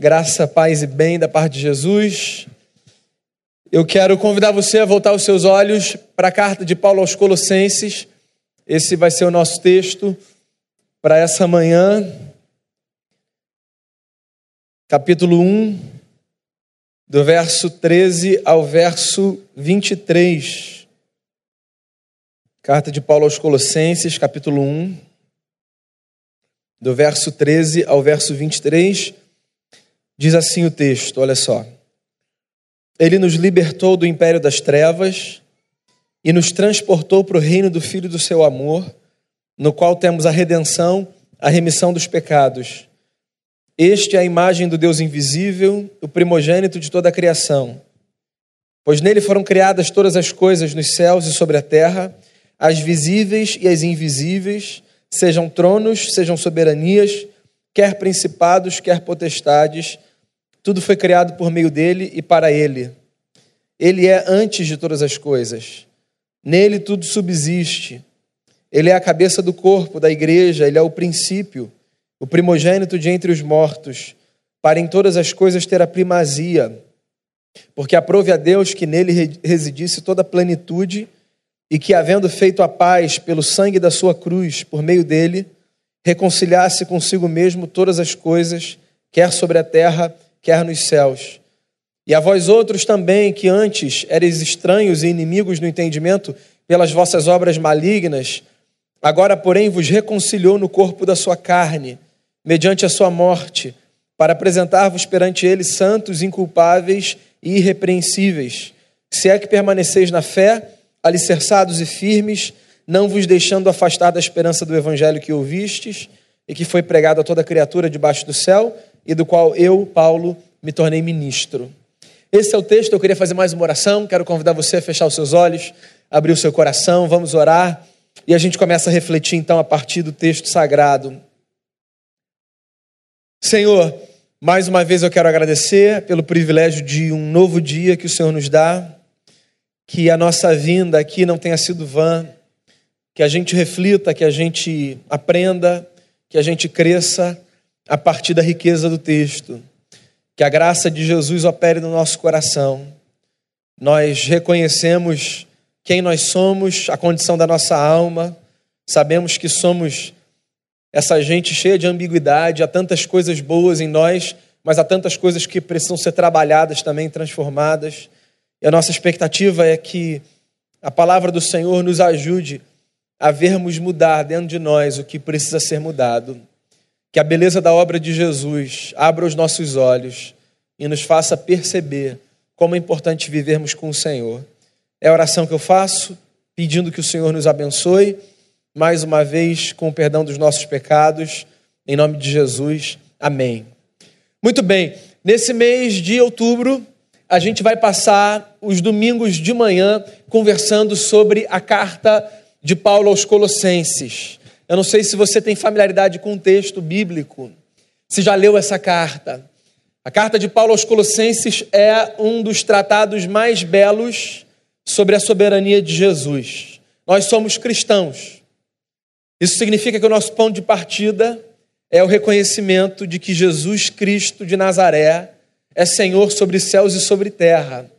Graça, paz e bem da parte de Jesus. Eu quero convidar você a voltar os seus olhos para a carta de Paulo aos Colossenses. Esse vai ser o nosso texto para essa manhã. Capítulo 1, do verso 13 ao verso 23. Carta de Paulo aos Colossenses, capítulo 1, do verso 13 ao verso 23. Diz assim o texto, olha só. Ele nos libertou do império das trevas e nos transportou para o reino do Filho do seu amor, no qual temos a redenção, a remissão dos pecados. Este é a imagem do Deus invisível, o primogênito de toda a criação. Pois nele foram criadas todas as coisas nos céus e sobre a terra, as visíveis e as invisíveis, sejam tronos, sejam soberanias, quer principados, quer potestades tudo foi criado por meio dele e para ele. Ele é antes de todas as coisas. Nele tudo subsiste. Ele é a cabeça do corpo, da igreja, ele é o princípio, o primogênito de entre os mortos, para em todas as coisas ter a primazia. Porque aprove a Deus que nele residisse toda a plenitude e que, havendo feito a paz pelo sangue da sua cruz, por meio dele, reconciliasse consigo mesmo todas as coisas, quer sobre a terra, quer nos céus. E a vós outros também, que antes eres estranhos e inimigos no entendimento pelas vossas obras malignas, agora, porém, vos reconciliou no corpo da sua carne, mediante a sua morte, para apresentar-vos perante ele santos, inculpáveis e irrepreensíveis, se é que permaneceis na fé, alicerçados e firmes, não vos deixando afastar da esperança do evangelho que ouvistes e que foi pregado a toda criatura debaixo do céu e do qual eu, Paulo, me tornei ministro. Esse é o texto, eu queria fazer mais uma oração, quero convidar você a fechar os seus olhos, abrir o seu coração, vamos orar e a gente começa a refletir então a partir do texto sagrado. Senhor, mais uma vez eu quero agradecer pelo privilégio de um novo dia que o Senhor nos dá, que a nossa vinda aqui não tenha sido vã, que a gente reflita, que a gente aprenda, que a gente cresça a partir da riqueza do texto. Que a graça de Jesus opere no nosso coração. Nós reconhecemos quem nós somos, a condição da nossa alma, sabemos que somos essa gente cheia de ambiguidade, há tantas coisas boas em nós, mas há tantas coisas que precisam ser trabalhadas também, transformadas. E a nossa expectativa é que a palavra do Senhor nos ajude a vermos mudar dentro de nós o que precisa ser mudado. Que a beleza da obra de Jesus abra os nossos olhos e nos faça perceber como é importante vivermos com o Senhor. É a oração que eu faço, pedindo que o Senhor nos abençoe, mais uma vez, com o perdão dos nossos pecados, em nome de Jesus. Amém. Muito bem, nesse mês de outubro, a gente vai passar os domingos de manhã conversando sobre a carta de Paulo aos Colossenses. Eu não sei se você tem familiaridade com o texto bíblico, se já leu essa carta. A carta de Paulo aos Colossenses é um dos tratados mais belos sobre a soberania de Jesus. Nós somos cristãos. Isso significa que o nosso ponto de partida é o reconhecimento de que Jesus Cristo de Nazaré é Senhor sobre céus e sobre terra.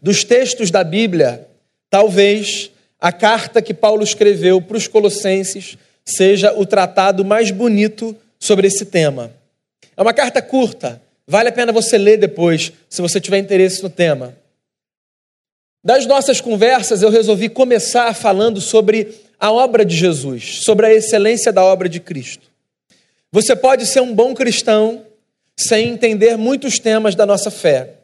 Dos textos da Bíblia, talvez a carta que Paulo escreveu para os Colossenses seja o tratado mais bonito sobre esse tema. É uma carta curta, vale a pena você ler depois, se você tiver interesse no tema. Das nossas conversas, eu resolvi começar falando sobre a obra de Jesus, sobre a excelência da obra de Cristo. Você pode ser um bom cristão sem entender muitos temas da nossa fé.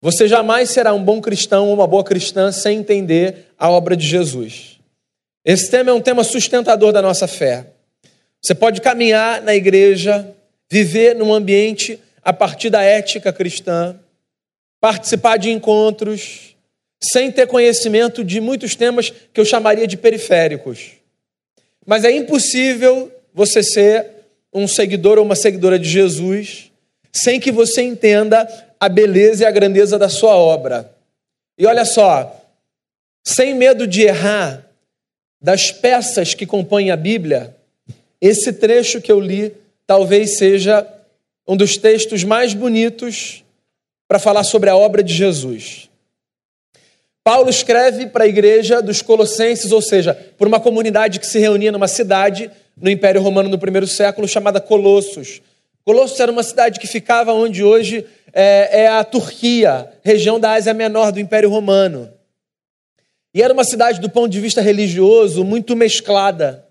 Você jamais será um bom cristão ou uma boa cristã sem entender a obra de Jesus. Esse tema é um tema sustentador da nossa fé. Você pode caminhar na igreja, viver num ambiente a partir da ética cristã, participar de encontros, sem ter conhecimento de muitos temas que eu chamaria de periféricos. Mas é impossível você ser um seguidor ou uma seguidora de Jesus sem que você entenda a beleza e a grandeza da sua obra. E olha só, sem medo de errar, das peças que compõem a Bíblia, esse trecho que eu li talvez seja um dos textos mais bonitos para falar sobre a obra de Jesus. Paulo escreve para a igreja dos Colossenses, ou seja, por uma comunidade que se reunia numa cidade no Império Romano no primeiro século chamada Colossos. Colossos era uma cidade que ficava onde hoje é, é a Turquia, região da Ásia Menor do Império Romano. E era uma cidade, do ponto de vista religioso, muito mesclada.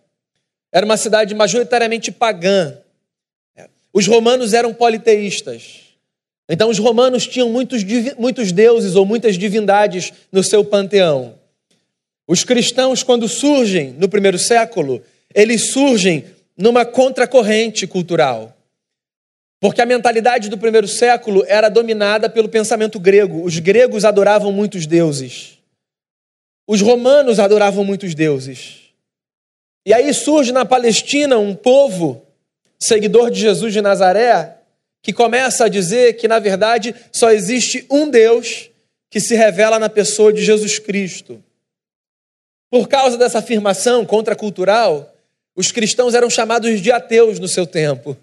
Era uma cidade majoritariamente pagã. Os romanos eram politeístas. Então, os romanos tinham muitos, muitos deuses ou muitas divindades no seu panteão. Os cristãos, quando surgem no primeiro século, eles surgem numa contracorrente cultural. Porque a mentalidade do primeiro século era dominada pelo pensamento grego. Os gregos adoravam muitos deuses. Os romanos adoravam muitos deuses. E aí surge na Palestina um povo seguidor de Jesus de Nazaré que começa a dizer que na verdade só existe um Deus que se revela na pessoa de Jesus Cristo. Por causa dessa afirmação contracultural, os cristãos eram chamados de ateus no seu tempo.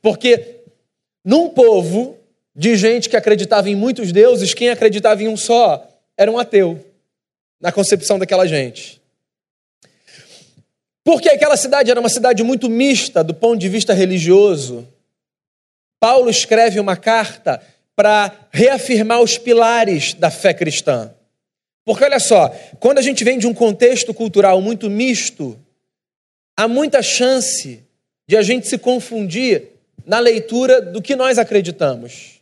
Porque num povo de gente que acreditava em muitos deuses, quem acreditava em um só era um ateu, na concepção daquela gente. Porque aquela cidade era uma cidade muito mista do ponto de vista religioso. Paulo escreve uma carta para reafirmar os pilares da fé cristã. Porque olha só, quando a gente vem de um contexto cultural muito misto, há muita chance de a gente se confundir na leitura do que nós acreditamos.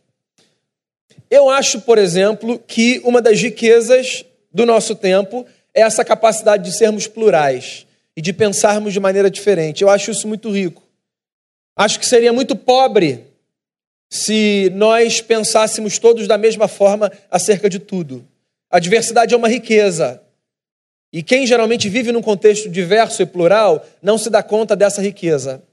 Eu acho, por exemplo, que uma das riquezas do nosso tempo é essa capacidade de sermos plurais e de pensarmos de maneira diferente. Eu acho isso muito rico. Acho que seria muito pobre se nós pensássemos todos da mesma forma acerca de tudo. A diversidade é uma riqueza. E quem geralmente vive num contexto diverso e plural não se dá conta dessa riqueza.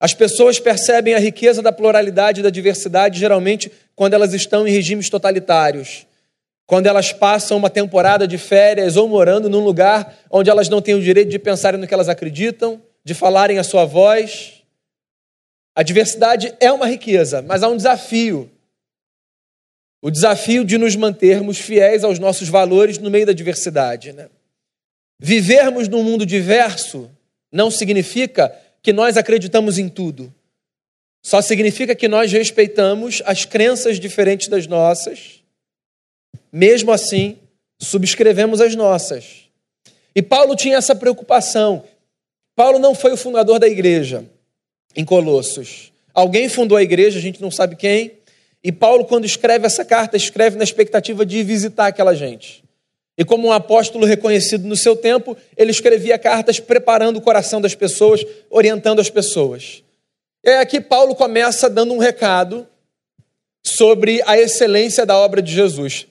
As pessoas percebem a riqueza da pluralidade e da diversidade geralmente quando elas estão em regimes totalitários, quando elas passam uma temporada de férias ou morando num lugar onde elas não têm o direito de pensarem no que elas acreditam, de falarem a sua voz. A diversidade é uma riqueza, mas há um desafio. O desafio de nos mantermos fiéis aos nossos valores no meio da diversidade. Né? Vivermos num mundo diverso não significa que nós acreditamos em tudo. Só significa que nós respeitamos as crenças diferentes das nossas, mesmo assim, subscrevemos as nossas. E Paulo tinha essa preocupação. Paulo não foi o fundador da igreja em Colossos. Alguém fundou a igreja, a gente não sabe quem. E Paulo, quando escreve essa carta, escreve na expectativa de visitar aquela gente. E como um apóstolo reconhecido no seu tempo, ele escrevia cartas preparando o coração das pessoas, orientando as pessoas. E aqui Paulo começa dando um recado sobre a excelência da obra de Jesus.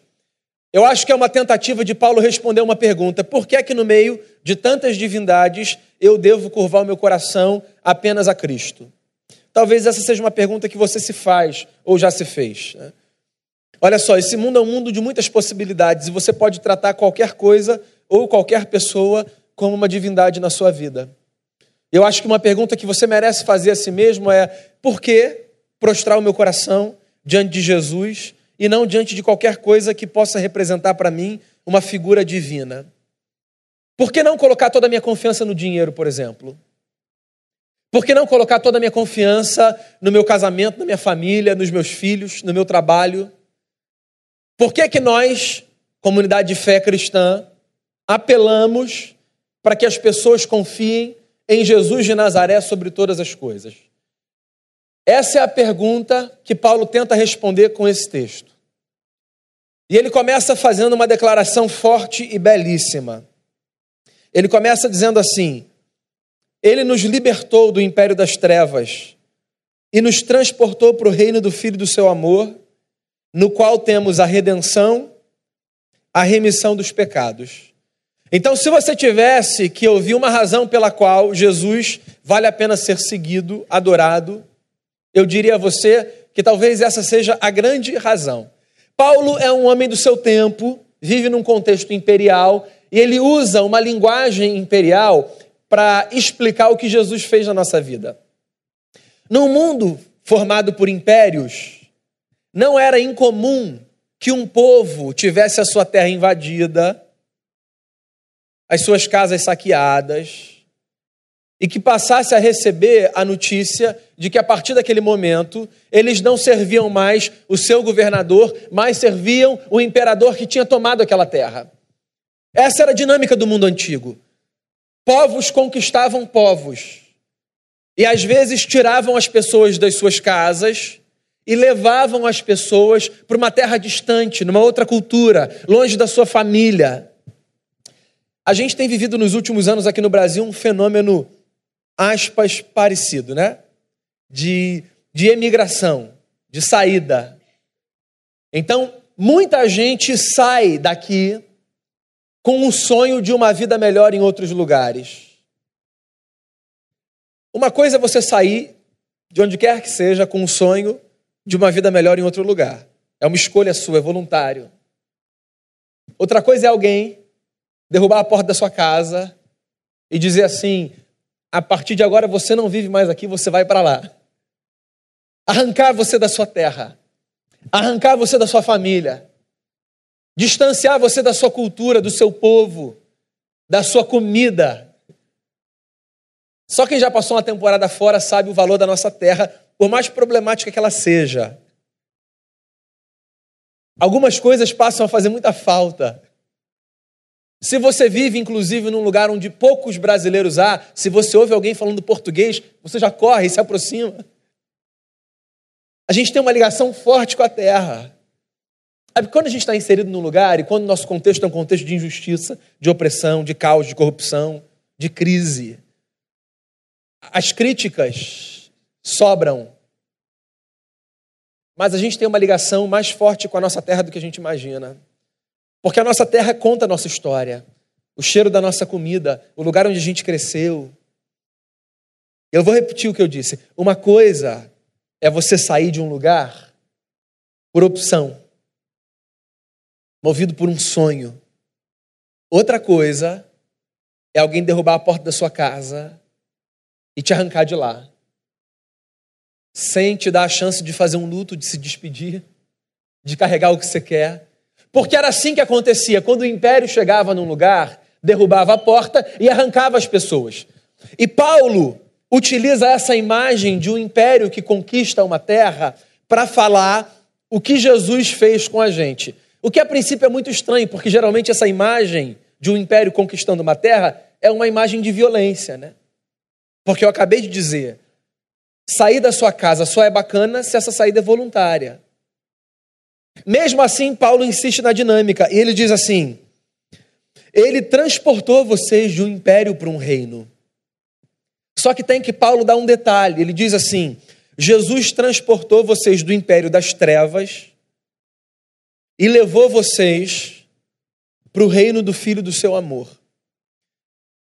Eu acho que é uma tentativa de Paulo responder uma pergunta: por que é que no meio de tantas divindades eu devo curvar o meu coração apenas a Cristo? Talvez essa seja uma pergunta que você se faz ou já se fez. Né? Olha só, esse mundo é um mundo de muitas possibilidades e você pode tratar qualquer coisa ou qualquer pessoa como uma divindade na sua vida. Eu acho que uma pergunta que você merece fazer a si mesmo é: por que prostrar o meu coração diante de Jesus e não diante de qualquer coisa que possa representar para mim uma figura divina? Por que não colocar toda a minha confiança no dinheiro, por exemplo? Por que não colocar toda a minha confiança no meu casamento, na minha família, nos meus filhos, no meu trabalho? Por que, que nós, comunidade de fé cristã, apelamos para que as pessoas confiem em Jesus de Nazaré sobre todas as coisas? Essa é a pergunta que Paulo tenta responder com esse texto. E ele começa fazendo uma declaração forte e belíssima. Ele começa dizendo assim: Ele nos libertou do império das trevas e nos transportou para o reino do Filho do seu amor no qual temos a redenção, a remissão dos pecados. Então, se você tivesse que ouvir uma razão pela qual Jesus vale a pena ser seguido, adorado, eu diria a você que talvez essa seja a grande razão. Paulo é um homem do seu tempo, vive num contexto imperial e ele usa uma linguagem imperial para explicar o que Jesus fez na nossa vida. Num mundo formado por impérios, não era incomum que um povo tivesse a sua terra invadida, as suas casas saqueadas, e que passasse a receber a notícia de que a partir daquele momento eles não serviam mais o seu governador, mas serviam o imperador que tinha tomado aquela terra. Essa era a dinâmica do mundo antigo. Povos conquistavam povos. E às vezes tiravam as pessoas das suas casas e levavam as pessoas para uma terra distante, numa outra cultura, longe da sua família. A gente tem vivido nos últimos anos aqui no Brasil um fenômeno, aspas, parecido, né? De, de emigração, de saída. Então, muita gente sai daqui com o sonho de uma vida melhor em outros lugares. Uma coisa é você sair de onde quer que seja com o sonho de uma vida melhor em outro lugar. É uma escolha sua, é voluntário. Outra coisa é alguém derrubar a porta da sua casa e dizer assim: a partir de agora você não vive mais aqui, você vai para lá. Arrancar você da sua terra, arrancar você da sua família, distanciar você da sua cultura, do seu povo, da sua comida. Só quem já passou uma temporada fora sabe o valor da nossa terra por mais problemática que ela seja. Algumas coisas passam a fazer muita falta. Se você vive, inclusive, num lugar onde poucos brasileiros há, se você ouve alguém falando português, você já corre e se aproxima. A gente tem uma ligação forte com a terra. Quando a gente está inserido num lugar e quando o nosso contexto é um contexto de injustiça, de opressão, de caos, de corrupção, de crise, as críticas sobram. Mas a gente tem uma ligação mais forte com a nossa terra do que a gente imagina. Porque a nossa terra conta a nossa história, o cheiro da nossa comida, o lugar onde a gente cresceu. Eu vou repetir o que eu disse. Uma coisa é você sair de um lugar por opção, movido por um sonho. Outra coisa é alguém derrubar a porta da sua casa e te arrancar de lá sem te dar a chance de fazer um luto, de se despedir, de carregar o que você quer. Porque era assim que acontecia. Quando o império chegava num lugar, derrubava a porta e arrancava as pessoas. E Paulo utiliza essa imagem de um império que conquista uma terra para falar o que Jesus fez com a gente. O que a princípio é muito estranho, porque geralmente essa imagem de um império conquistando uma terra é uma imagem de violência, né? Porque eu acabei de dizer, Sair da sua casa só é bacana se essa saída é voluntária. Mesmo assim, Paulo insiste na dinâmica e ele diz assim: Ele transportou vocês de um império para um reino. Só que tem que Paulo dar um detalhe: ele diz assim: Jesus transportou vocês do império das trevas e levou vocês para o reino do Filho do seu amor.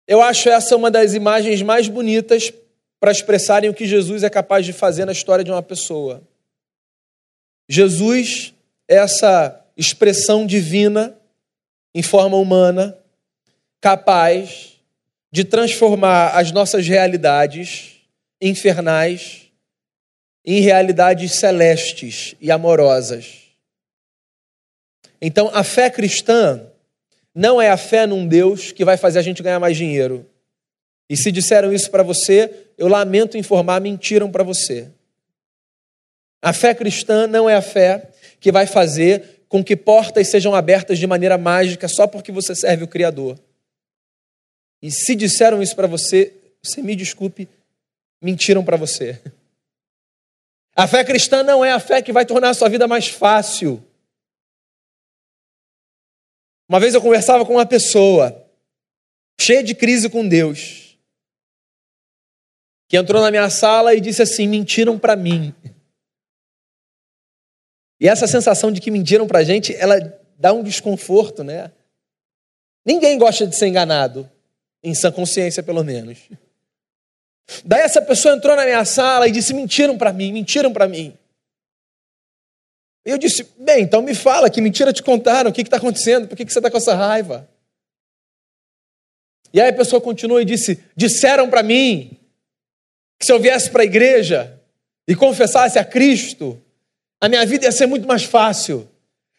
Eu acho essa uma das imagens mais bonitas para expressarem o que Jesus é capaz de fazer na história de uma pessoa. Jesus é essa expressão divina em forma humana, capaz de transformar as nossas realidades infernais em realidades celestes e amorosas. Então, a fé cristã não é a fé num Deus que vai fazer a gente ganhar mais dinheiro. E se disseram isso para você, eu lamento informar, mentiram para você. A fé cristã não é a fé que vai fazer com que portas sejam abertas de maneira mágica só porque você serve o Criador. E se disseram isso para você, você me desculpe, mentiram para você. A fé cristã não é a fé que vai tornar a sua vida mais fácil. Uma vez eu conversava com uma pessoa cheia de crise com Deus que entrou na minha sala e disse assim: mentiram para mim. E essa sensação de que mentiram para a gente, ela dá um desconforto, né? Ninguém gosta de ser enganado, em sã consciência pelo menos. Daí essa pessoa entrou na minha sala e disse: mentiram para mim, mentiram para mim. Eu disse: bem, então me fala, que mentira te contaram, o que está acontecendo, por que, que você está com essa raiva? E aí a pessoa continuou e disse: disseram para mim que se eu viesse para a igreja, e confessasse a Cristo, a minha vida ia ser muito mais fácil.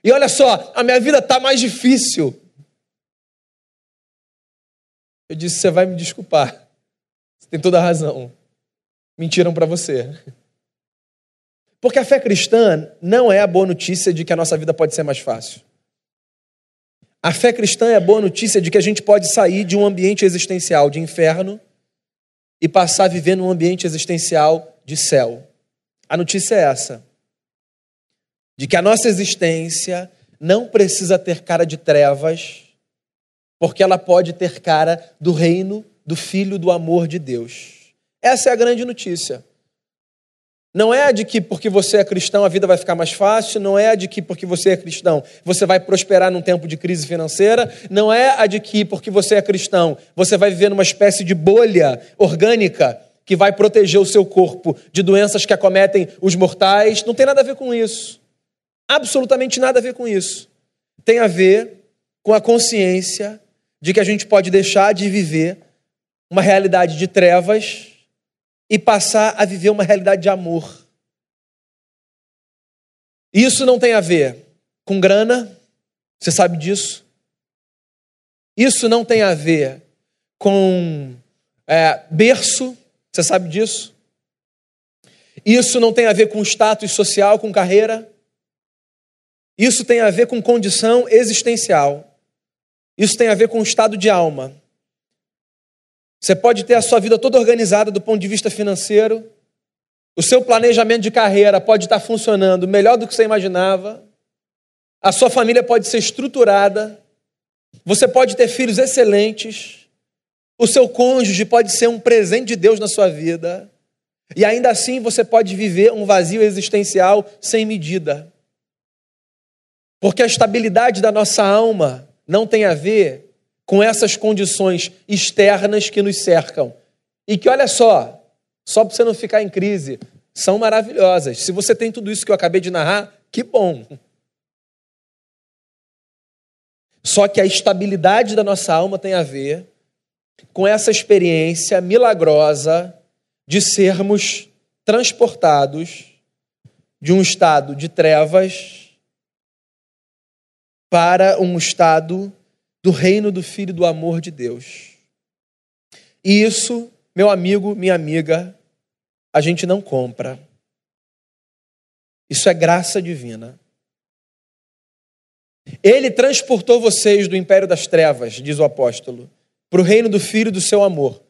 E olha só, a minha vida está mais difícil. Eu disse: Você vai me desculpar. Você tem toda a razão. Mentiram para você. Porque a fé cristã não é a boa notícia de que a nossa vida pode ser mais fácil. A fé cristã é a boa notícia de que a gente pode sair de um ambiente existencial de inferno e passar a viver num ambiente existencial de céu. A notícia é essa: de que a nossa existência não precisa ter cara de trevas, porque ela pode ter cara do reino do Filho do amor de Deus. Essa é a grande notícia. Não é a de que porque você é cristão a vida vai ficar mais fácil, não é a de que porque você é cristão você vai prosperar num tempo de crise financeira, não é a de que porque você é cristão você vai viver numa espécie de bolha orgânica que vai proteger o seu corpo de doenças que acometem os mortais. Não tem nada a ver com isso. Absolutamente nada a ver com isso. Tem a ver com a consciência de que a gente pode deixar de viver uma realidade de trevas e passar a viver uma realidade de amor. Isso não tem a ver com grana, você sabe disso. Isso não tem a ver com é, berço, você sabe disso. Isso não tem a ver com status social, com carreira. Isso tem a ver com condição existencial. Isso tem a ver com estado de alma. Você pode ter a sua vida toda organizada do ponto de vista financeiro, o seu planejamento de carreira pode estar funcionando melhor do que você imaginava, a sua família pode ser estruturada, você pode ter filhos excelentes, o seu cônjuge pode ser um presente de Deus na sua vida, e ainda assim você pode viver um vazio existencial sem medida. Porque a estabilidade da nossa alma não tem a ver com essas condições externas que nos cercam. E que, olha só, só para você não ficar em crise, são maravilhosas. Se você tem tudo isso que eu acabei de narrar, que bom. Só que a estabilidade da nossa alma tem a ver com essa experiência milagrosa de sermos transportados de um estado de trevas para um estado do reino do Filho do amor de Deus. E isso, meu amigo, minha amiga, a gente não compra. Isso é graça divina. Ele transportou vocês do império das trevas, diz o apóstolo, para o reino do Filho do seu amor,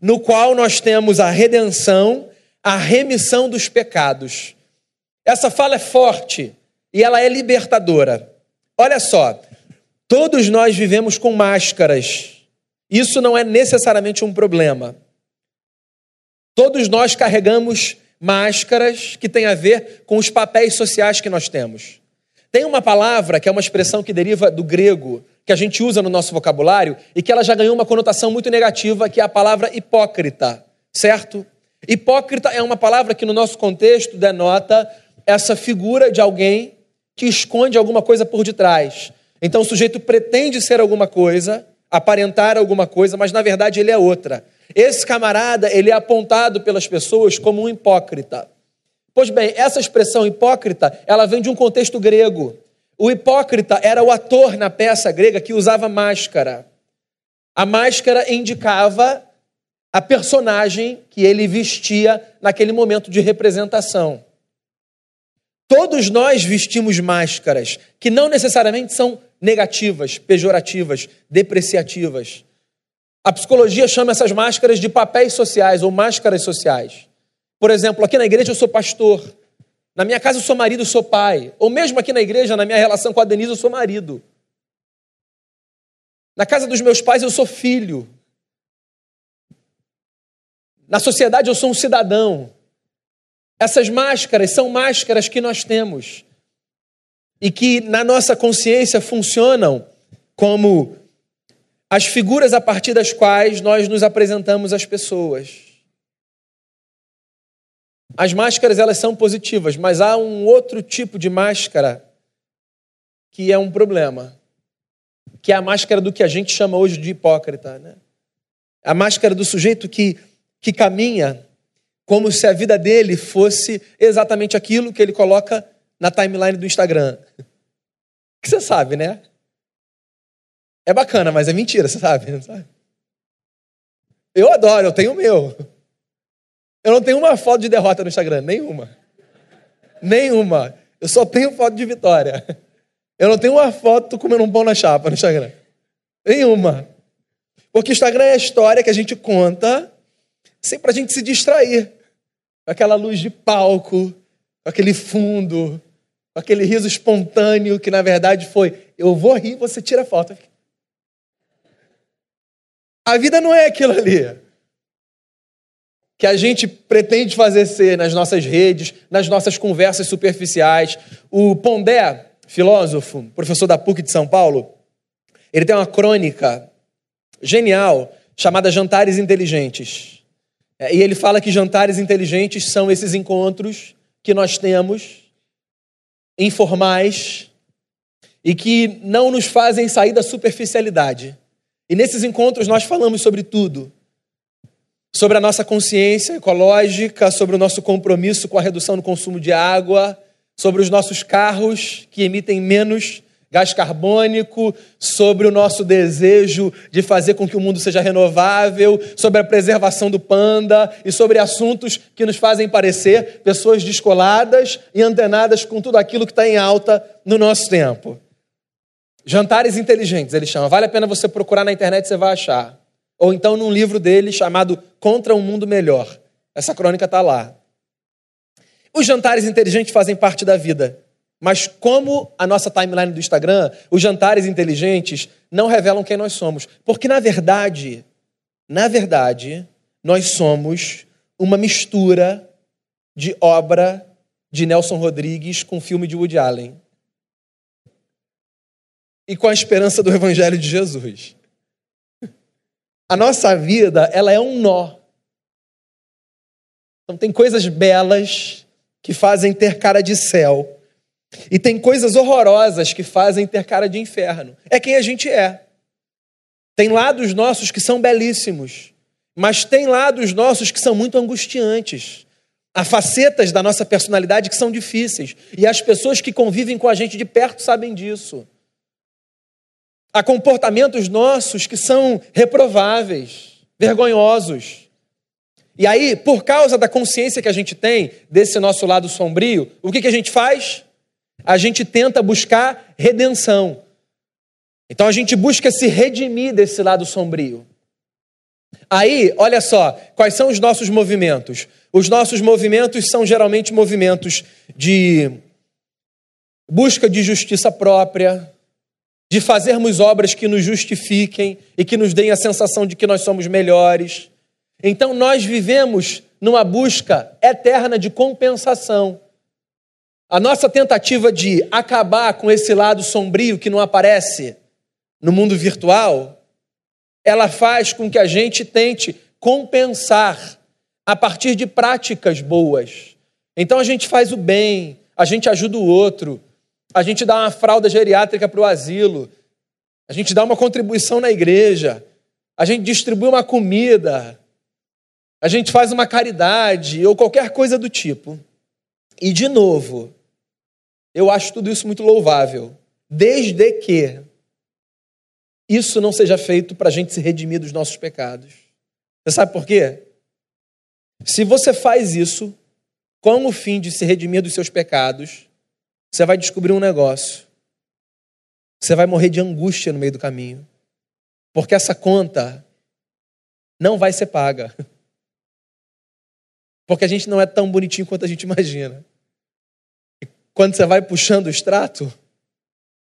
no qual nós temos a redenção, a remissão dos pecados. Essa fala é forte e ela é libertadora. Olha só, Todos nós vivemos com máscaras. Isso não é necessariamente um problema. Todos nós carregamos máscaras que têm a ver com os papéis sociais que nós temos. Tem uma palavra que é uma expressão que deriva do grego, que a gente usa no nosso vocabulário e que ela já ganhou uma conotação muito negativa, que é a palavra hipócrita, certo? Hipócrita é uma palavra que no nosso contexto denota essa figura de alguém que esconde alguma coisa por detrás. Então o sujeito pretende ser alguma coisa, aparentar alguma coisa, mas na verdade ele é outra. Esse camarada, ele é apontado pelas pessoas como um hipócrita. Pois bem, essa expressão hipócrita, ela vem de um contexto grego. O hipócrita era o ator na peça grega que usava máscara. A máscara indicava a personagem que ele vestia naquele momento de representação. Todos nós vestimos máscaras que não necessariamente são negativas, pejorativas, depreciativas. A psicologia chama essas máscaras de papéis sociais ou máscaras sociais. Por exemplo, aqui na igreja eu sou pastor, na minha casa eu sou marido, eu sou pai, ou mesmo aqui na igreja, na minha relação com a Denise, eu sou marido. Na casa dos meus pais eu sou filho. Na sociedade eu sou um cidadão. Essas máscaras são máscaras que nós temos e que na nossa consciência funcionam como as figuras a partir das quais nós nos apresentamos às pessoas. As máscaras elas são positivas, mas há um outro tipo de máscara que é um problema, que é a máscara do que a gente chama hoje de hipócrita, né? A máscara do sujeito que que caminha como se a vida dele fosse exatamente aquilo que ele coloca na timeline do Instagram. Que você sabe, né? É bacana, mas é mentira, você sabe, sabe? Eu adoro, eu tenho o meu. Eu não tenho uma foto de derrota no Instagram, nenhuma. Nenhuma. Eu só tenho foto de vitória. Eu não tenho uma foto comendo um pão na chapa no Instagram. Nenhuma. Porque o Instagram é a história que a gente conta sempre pra gente se distrair. Com aquela luz de palco, com aquele fundo, aquele riso espontâneo que na verdade foi: eu vou rir, você tira a foto. A vida não é aquilo ali que a gente pretende fazer ser nas nossas redes, nas nossas conversas superficiais. O Pondé, filósofo, professor da PUC de São Paulo, ele tem uma crônica genial chamada Jantares Inteligentes. É, e ele fala que jantares inteligentes são esses encontros que nós temos, informais, e que não nos fazem sair da superficialidade. E nesses encontros nós falamos sobre tudo. Sobre a nossa consciência ecológica, sobre o nosso compromisso com a redução do consumo de água, sobre os nossos carros que emitem menos gás carbônico, sobre o nosso desejo de fazer com que o mundo seja renovável, sobre a preservação do panda e sobre assuntos que nos fazem parecer pessoas descoladas e antenadas com tudo aquilo que está em alta no nosso tempo. Jantares inteligentes, ele chama. Vale a pena você procurar na internet, você vai achar. Ou então num livro dele chamado Contra um Mundo Melhor. Essa crônica está lá. Os jantares inteligentes fazem parte da vida. Mas como a nossa timeline do Instagram, os jantares inteligentes não revelam quem nós somos. Porque, na verdade, na verdade, nós somos uma mistura de obra de Nelson Rodrigues com filme de Woody Allen. E com a esperança do Evangelho de Jesus. A nossa vida, ela é um nó. Então, tem coisas belas que fazem ter cara de céu. E tem coisas horrorosas que fazem ter cara de inferno. É quem a gente é. Tem lados nossos que são belíssimos, mas tem lados nossos que são muito angustiantes. Há facetas da nossa personalidade que são difíceis. E as pessoas que convivem com a gente de perto sabem disso. Há comportamentos nossos que são reprováveis, vergonhosos. E aí, por causa da consciência que a gente tem desse nosso lado sombrio, o que, que a gente faz? A gente tenta buscar redenção. Então a gente busca se redimir desse lado sombrio. Aí, olha só, quais são os nossos movimentos? Os nossos movimentos são geralmente movimentos de busca de justiça própria, de fazermos obras que nos justifiquem e que nos deem a sensação de que nós somos melhores. Então nós vivemos numa busca eterna de compensação. A nossa tentativa de acabar com esse lado sombrio que não aparece no mundo virtual, ela faz com que a gente tente compensar a partir de práticas boas. Então a gente faz o bem, a gente ajuda o outro, a gente dá uma fralda geriátrica para o asilo, a gente dá uma contribuição na igreja, a gente distribui uma comida, a gente faz uma caridade ou qualquer coisa do tipo. E, de novo, eu acho tudo isso muito louvável, desde que isso não seja feito para a gente se redimir dos nossos pecados. Você sabe por quê? Se você faz isso com o fim de se redimir dos seus pecados, você vai descobrir um negócio. Você vai morrer de angústia no meio do caminho. Porque essa conta não vai ser paga. Porque a gente não é tão bonitinho quanto a gente imagina. Quando você vai puxando o extrato,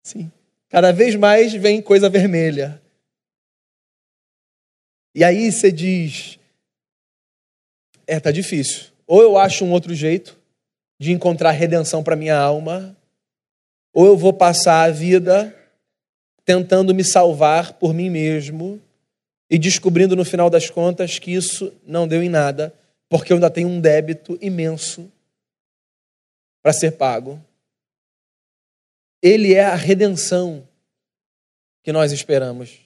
sim, cada vez mais vem coisa vermelha. E aí você diz: é, tá difícil. Ou eu acho um outro jeito de encontrar redenção para minha alma, ou eu vou passar a vida tentando me salvar por mim mesmo e descobrindo no final das contas que isso não deu em nada porque eu ainda tenho um débito imenso para ser pago. Ele é a redenção que nós esperamos.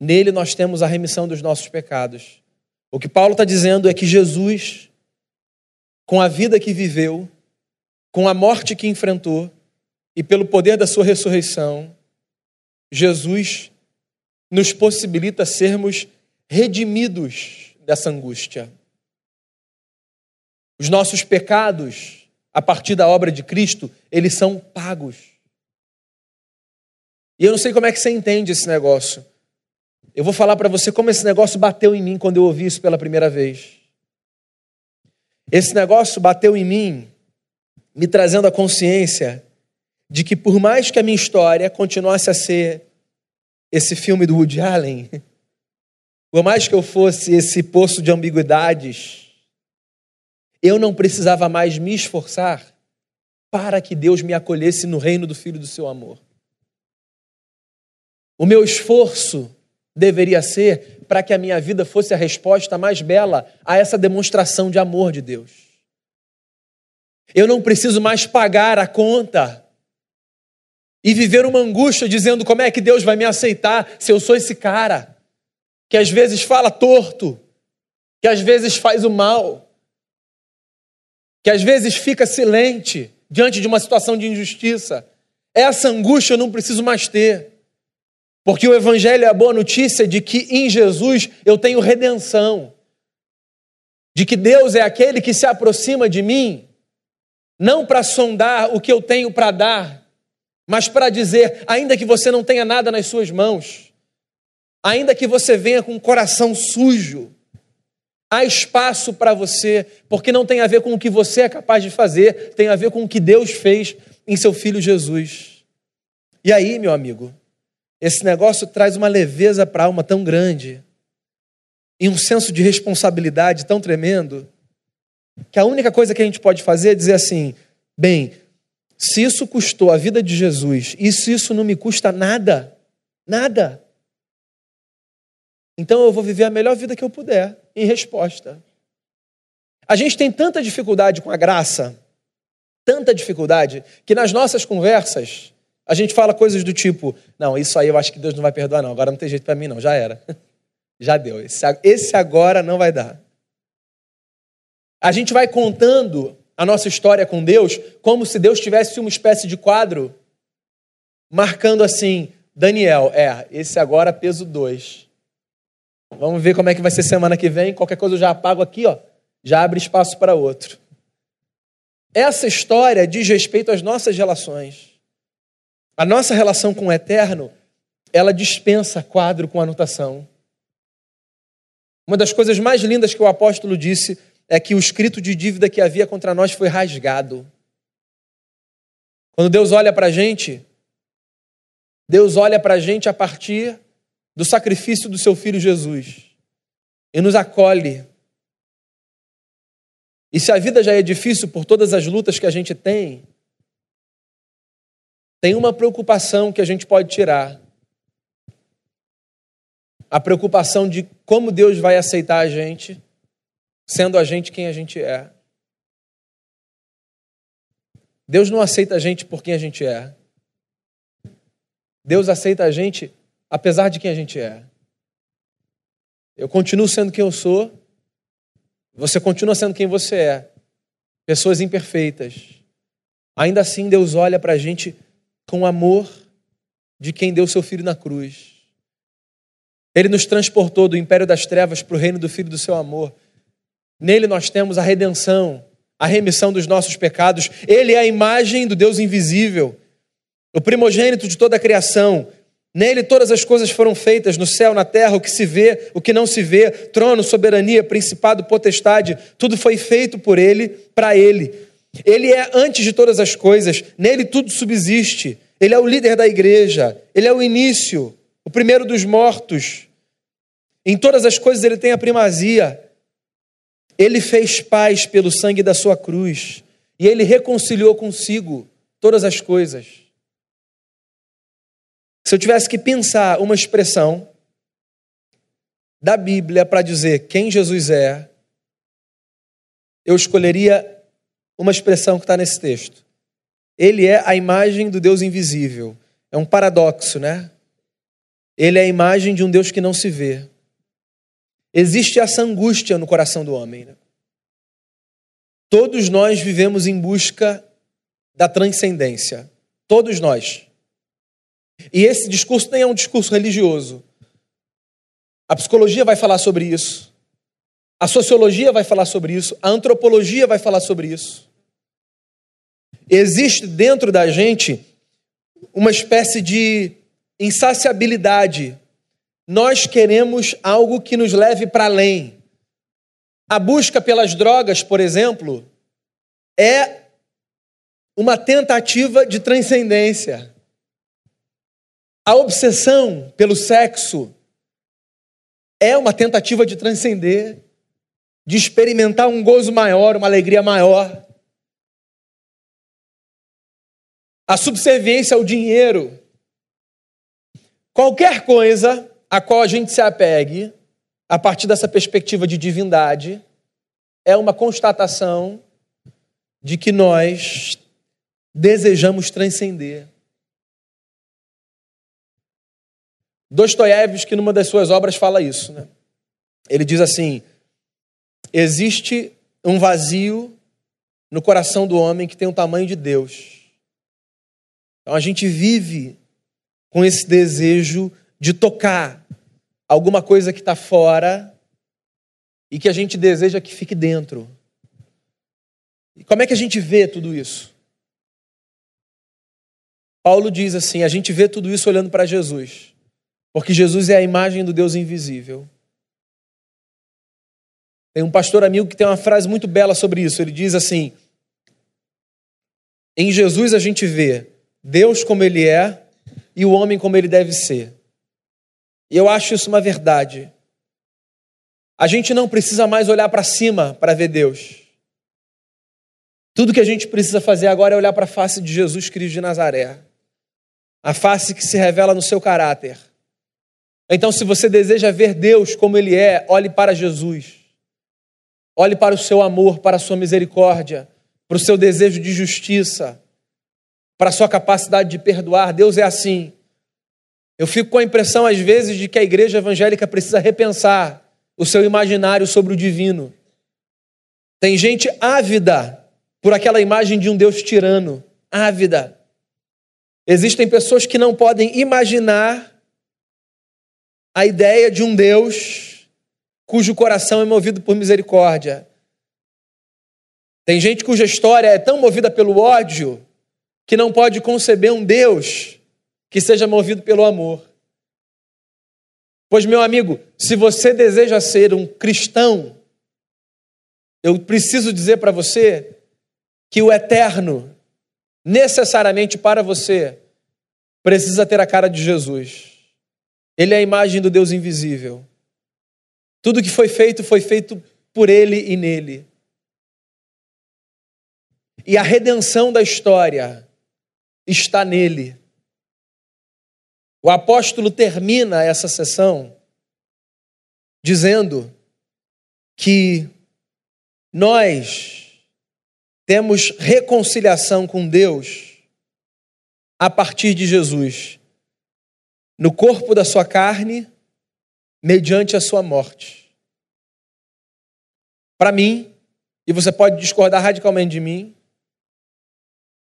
Nele nós temos a remissão dos nossos pecados. O que Paulo está dizendo é que Jesus com a vida que viveu, com a morte que enfrentou e pelo poder da sua ressurreição, Jesus nos possibilita sermos redimidos dessa angústia. Os nossos pecados, a partir da obra de Cristo, eles são pagos. E eu não sei como é que você entende esse negócio. Eu vou falar para você como esse negócio bateu em mim quando eu ouvi isso pela primeira vez. Esse negócio bateu em mim, me trazendo a consciência de que, por mais que a minha história continuasse a ser esse filme do Woody Allen, por mais que eu fosse esse poço de ambiguidades, eu não precisava mais me esforçar para que Deus me acolhesse no reino do Filho do seu amor. O meu esforço deveria ser para que a minha vida fosse a resposta mais bela a essa demonstração de amor de Deus. Eu não preciso mais pagar a conta e viver uma angústia dizendo como é que Deus vai me aceitar se eu sou esse cara que às vezes fala torto, que às vezes faz o mal, que às vezes fica silente diante de uma situação de injustiça. Essa angústia eu não preciso mais ter. Porque o Evangelho é a boa notícia de que em Jesus eu tenho redenção, de que Deus é aquele que se aproxima de mim, não para sondar o que eu tenho para dar, mas para dizer: ainda que você não tenha nada nas suas mãos, ainda que você venha com o coração sujo, há espaço para você, porque não tem a ver com o que você é capaz de fazer, tem a ver com o que Deus fez em seu filho Jesus. E aí, meu amigo, esse negócio traz uma leveza para a alma tão grande e um senso de responsabilidade tão tremendo que a única coisa que a gente pode fazer é dizer assim: bem, se isso custou a vida de Jesus e se isso não me custa nada, nada, então eu vou viver a melhor vida que eu puder, em resposta. A gente tem tanta dificuldade com a graça, tanta dificuldade, que nas nossas conversas a gente fala coisas do tipo: não, isso aí eu acho que Deus não vai perdoar, não. Agora não tem jeito para mim, não. Já era. Já deu. Esse, agora não vai dar. A gente vai contando a nossa história com Deus como se Deus tivesse uma espécie de quadro marcando assim: Daniel, é, esse agora peso 2. Vamos ver como é que vai ser semana que vem. Qualquer coisa eu já apago aqui, ó. Já abre espaço para outro. Essa história diz respeito às nossas relações. A nossa relação com o eterno, ela dispensa quadro com anotação. Uma das coisas mais lindas que o apóstolo disse é que o escrito de dívida que havia contra nós foi rasgado. Quando Deus olha para a gente, Deus olha para a gente a partir do sacrifício do seu filho Jesus e nos acolhe. E se a vida já é difícil por todas as lutas que a gente tem, tem uma preocupação que a gente pode tirar. A preocupação de como Deus vai aceitar a gente, sendo a gente quem a gente é. Deus não aceita a gente por quem a gente é. Deus aceita a gente apesar de quem a gente é. Eu continuo sendo quem eu sou, você continua sendo quem você é. Pessoas imperfeitas. Ainda assim, Deus olha para a gente com amor de quem deu seu filho na cruz. Ele nos transportou do império das trevas para o reino do filho do seu amor. Nele nós temos a redenção, a remissão dos nossos pecados. Ele é a imagem do Deus invisível, o primogênito de toda a criação. Nele todas as coisas foram feitas, no céu, na terra, o que se vê, o que não se vê, trono, soberania, principado, potestade, tudo foi feito por ele, para ele. Ele é antes de todas as coisas, nele tudo subsiste. Ele é o líder da igreja, ele é o início, o primeiro dos mortos. Em todas as coisas ele tem a primazia. Ele fez paz pelo sangue da sua cruz e ele reconciliou consigo todas as coisas. Se eu tivesse que pensar uma expressão da Bíblia para dizer quem Jesus é, eu escolheria uma expressão que está nesse texto. Ele é a imagem do Deus invisível. É um paradoxo, né? Ele é a imagem de um Deus que não se vê. Existe essa angústia no coração do homem. Né? Todos nós vivemos em busca da transcendência. Todos nós. E esse discurso nem é um discurso religioso. A psicologia vai falar sobre isso. A sociologia vai falar sobre isso. A antropologia vai falar sobre isso. Existe dentro da gente uma espécie de insaciabilidade. Nós queremos algo que nos leve para além. A busca pelas drogas, por exemplo, é uma tentativa de transcendência. A obsessão pelo sexo é uma tentativa de transcender, de experimentar um gozo maior, uma alegria maior. A subserviência ao dinheiro. Qualquer coisa a qual a gente se apegue, a partir dessa perspectiva de divindade, é uma constatação de que nós desejamos transcender. Dostoiévski, numa das suas obras, fala isso. Né? Ele diz assim: existe um vazio no coração do homem que tem o tamanho de Deus. Então a gente vive com esse desejo de tocar alguma coisa que está fora e que a gente deseja que fique dentro. E como é que a gente vê tudo isso? Paulo diz assim: a gente vê tudo isso olhando para Jesus. Porque Jesus é a imagem do Deus invisível. Tem um pastor amigo que tem uma frase muito bela sobre isso. Ele diz assim: Em Jesus a gente vê Deus como ele é e o homem como ele deve ser. E eu acho isso uma verdade. A gente não precisa mais olhar para cima para ver Deus. Tudo que a gente precisa fazer agora é olhar para a face de Jesus Cristo de Nazaré. A face que se revela no seu caráter então, se você deseja ver Deus como Ele é, olhe para Jesus. Olhe para o seu amor, para a sua misericórdia, para o seu desejo de justiça, para a sua capacidade de perdoar. Deus é assim. Eu fico com a impressão, às vezes, de que a igreja evangélica precisa repensar o seu imaginário sobre o divino. Tem gente ávida por aquela imagem de um Deus tirano, ávida. Existem pessoas que não podem imaginar a ideia de um Deus cujo coração é movido por misericórdia. Tem gente cuja história é tão movida pelo ódio que não pode conceber um Deus que seja movido pelo amor. Pois, meu amigo, se você deseja ser um cristão, eu preciso dizer para você que o eterno, necessariamente para você, precisa ter a cara de Jesus. Ele é a imagem do Deus invisível. Tudo que foi feito foi feito por ele e nele. E a redenção da história está nele. O apóstolo termina essa sessão dizendo que nós temos reconciliação com Deus a partir de Jesus no corpo da sua carne, mediante a sua morte. Para mim, e você pode discordar radicalmente de mim,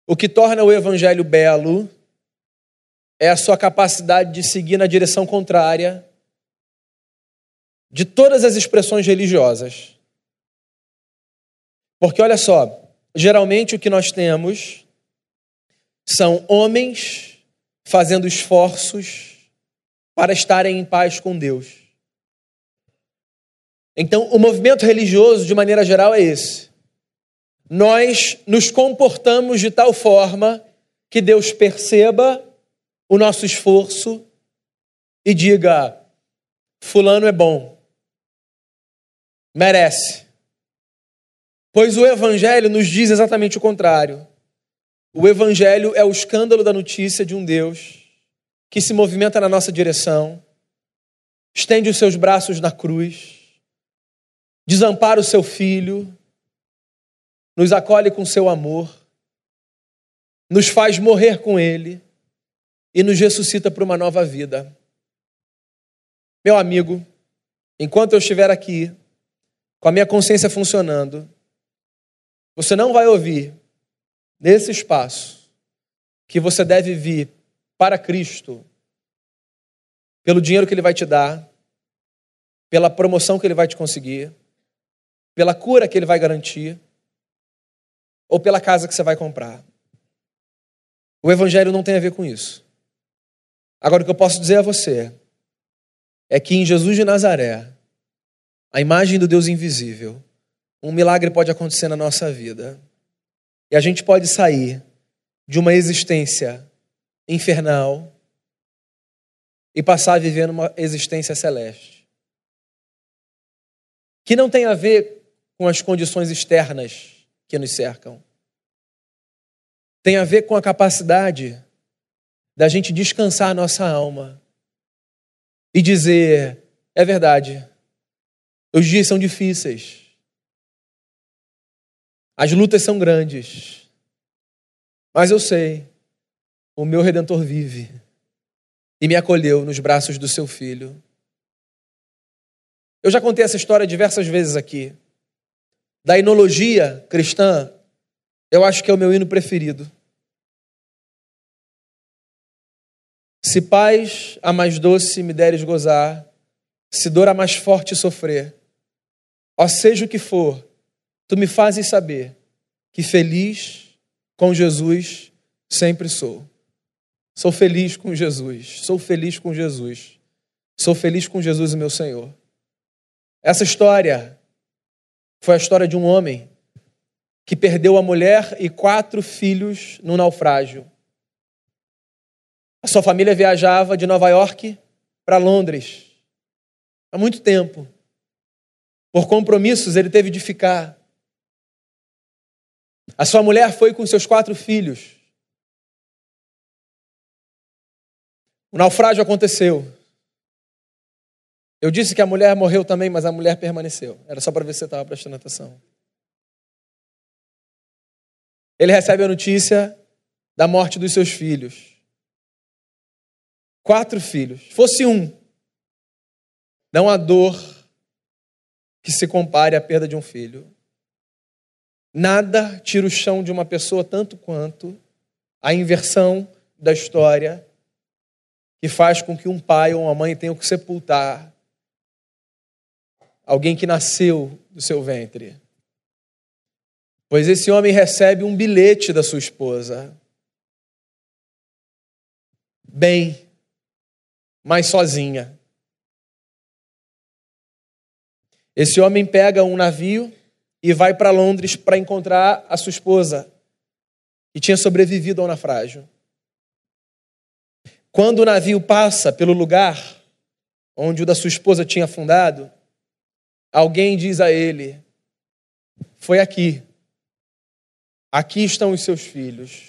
o que torna o evangelho belo é a sua capacidade de seguir na direção contrária de todas as expressões religiosas. Porque olha só, geralmente o que nós temos são homens fazendo esforços para estarem em paz com Deus. Então, o movimento religioso, de maneira geral, é esse. Nós nos comportamos de tal forma que Deus perceba o nosso esforço e diga: Fulano é bom, merece. Pois o Evangelho nos diz exatamente o contrário. O Evangelho é o escândalo da notícia de um Deus que se movimenta na nossa direção, estende os seus braços na cruz, desampara o seu filho, nos acolhe com seu amor, nos faz morrer com ele e nos ressuscita para uma nova vida. Meu amigo, enquanto eu estiver aqui, com a minha consciência funcionando, Você não vai ouvir nesse espaço que você deve vir para Cristo pelo dinheiro que Ele vai te dar, pela promoção que Ele vai te conseguir, pela cura que Ele vai garantir, ou pela casa que você vai comprar. O Evangelho não tem a ver com isso. Agora, o que eu posso dizer a você é que em Jesus de Nazaré, a imagem do Deus invisível, um milagre pode acontecer na nossa vida. E a gente pode sair de uma existência infernal e passar a viver numa existência celeste. Que não tem a ver com as condições externas que nos cercam. Tem a ver com a capacidade da gente descansar a nossa alma e dizer: é verdade, os dias são difíceis, as lutas são grandes, mas eu sei, o meu redentor vive e me acolheu nos braços do seu filho. Eu já contei essa história diversas vezes aqui. Da enologia cristã, eu acho que é o meu hino preferido. Se paz a mais doce me deres gozar, se dor a mais forte sofrer, ó seja o que for, tu me fazes saber que feliz com Jesus sempre sou. Sou feliz com Jesus, sou feliz com Jesus, sou feliz com Jesus, meu Senhor. Essa história foi a história de um homem que perdeu a mulher e quatro filhos no naufrágio. A sua família viajava de Nova York para Londres há muito tempo. Por compromissos, ele teve de ficar. A sua mulher foi com seus quatro filhos. O naufrágio aconteceu. Eu disse que a mulher morreu também, mas a mulher permaneceu. Era só para ver se você estava prestando atenção. Ele recebe a notícia da morte dos seus filhos. Quatro filhos. Fosse um, não há dor que se compare à perda de um filho. Nada tira o chão de uma pessoa tanto quanto a inversão da história que faz com que um pai ou uma mãe tenham que sepultar alguém que nasceu do seu ventre. Pois esse homem recebe um bilhete da sua esposa. Bem, mas sozinha. Esse homem pega um navio e vai para Londres para encontrar a sua esposa, que tinha sobrevivido ao naufrágio. Quando o navio passa pelo lugar onde o da sua esposa tinha afundado, alguém diz a ele: Foi aqui. Aqui estão os seus filhos,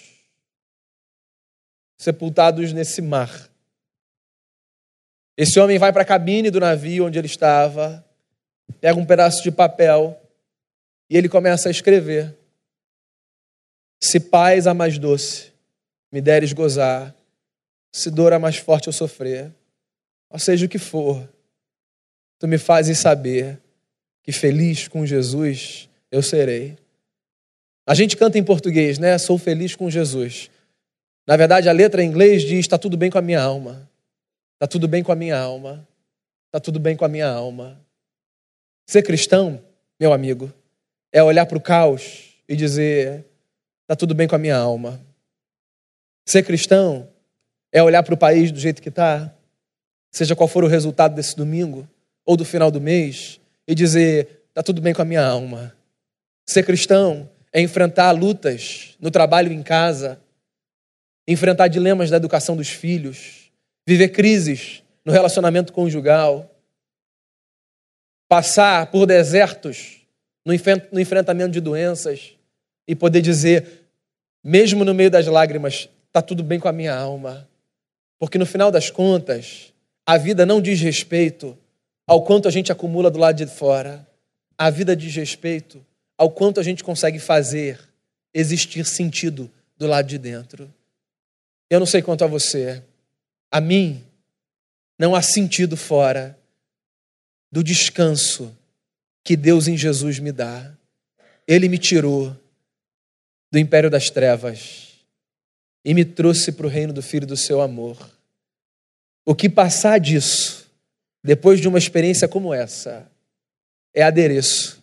sepultados nesse mar. Esse homem vai para a cabine do navio onde ele estava, pega um pedaço de papel e ele começa a escrever: Se paz a mais doce me deres gozar, se dor a mais forte eu sofrer, ou seja o que for, tu me fazes saber que feliz com Jesus eu serei. A gente canta em português, né? Sou feliz com Jesus. Na verdade, a letra em inglês diz: está tudo bem com a minha alma. Está tudo bem com a minha alma. Está tudo bem com a minha alma. Ser cristão, meu amigo, é olhar para o caos e dizer: está tudo bem com a minha alma. Ser cristão é olhar para o país do jeito que está, seja qual for o resultado desse domingo ou do final do mês, e dizer: está tudo bem com a minha alma. Ser cristão é enfrentar lutas no trabalho e em casa, enfrentar dilemas da educação dos filhos, viver crises no relacionamento conjugal, passar por desertos no enfrentamento de doenças e poder dizer, mesmo no meio das lágrimas, está tudo bem com a minha alma. Porque no final das contas, a vida não diz respeito ao quanto a gente acumula do lado de fora. A vida diz respeito ao quanto a gente consegue fazer existir sentido do lado de dentro. Eu não sei quanto a você, a mim, não há sentido fora do descanso que Deus em Jesus me dá. Ele me tirou do império das trevas e me trouxe para o reino do Filho do seu amor. O que passar disso, depois de uma experiência como essa, é adereço.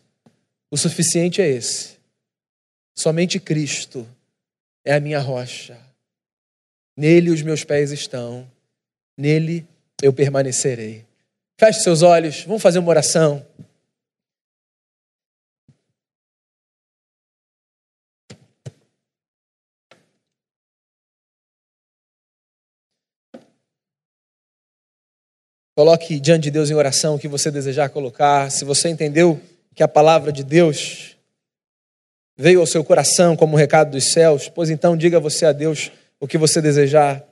O suficiente é esse. Somente Cristo é a minha rocha. Nele os meus pés estão, nele eu permanecerei. Feche seus olhos, vamos fazer uma oração. Coloque diante de Deus em oração o que você desejar colocar. Se você entendeu que a palavra de Deus veio ao seu coração como um recado dos céus, pois então diga você a Deus o que você desejar.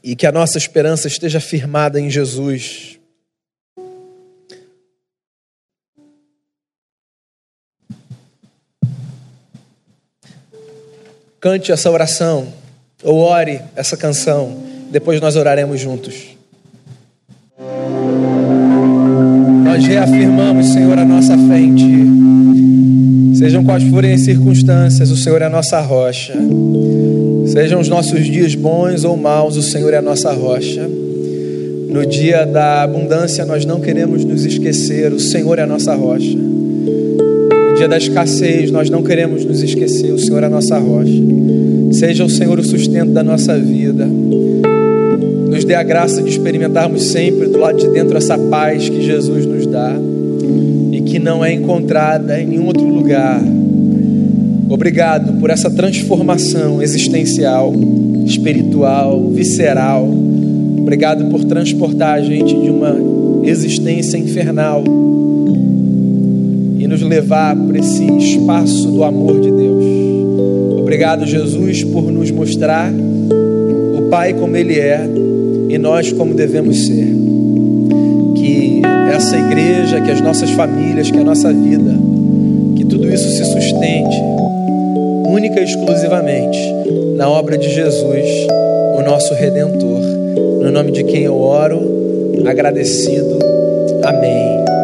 E que a nossa esperança esteja firmada em Jesus. Cante essa oração, ou ore essa canção, depois nós oraremos juntos. Nós reafirmamos, Senhor, a nossa fé em Ti. Sejam quais forem as circunstâncias, o Senhor é a nossa rocha. Sejam os nossos dias bons ou maus, o Senhor é a nossa rocha. No dia da abundância, nós não queremos nos esquecer, o Senhor é a nossa rocha dia da escassez, nós não queremos nos esquecer, o Senhor é a nossa rocha. Seja o Senhor o sustento da nossa vida. Nos dê a graça de experimentarmos sempre do lado de dentro essa paz que Jesus nos dá e que não é encontrada em nenhum outro lugar. Obrigado por essa transformação existencial, espiritual, visceral. Obrigado por transportar a gente de uma existência infernal nos levar para esse espaço do amor de Deus. Obrigado, Jesus, por nos mostrar o Pai como Ele é e nós como devemos ser. Que essa igreja, que as nossas famílias, que a nossa vida, que tudo isso se sustente única e exclusivamente na obra de Jesus, o nosso Redentor. No nome de quem eu oro, agradecido. Amém.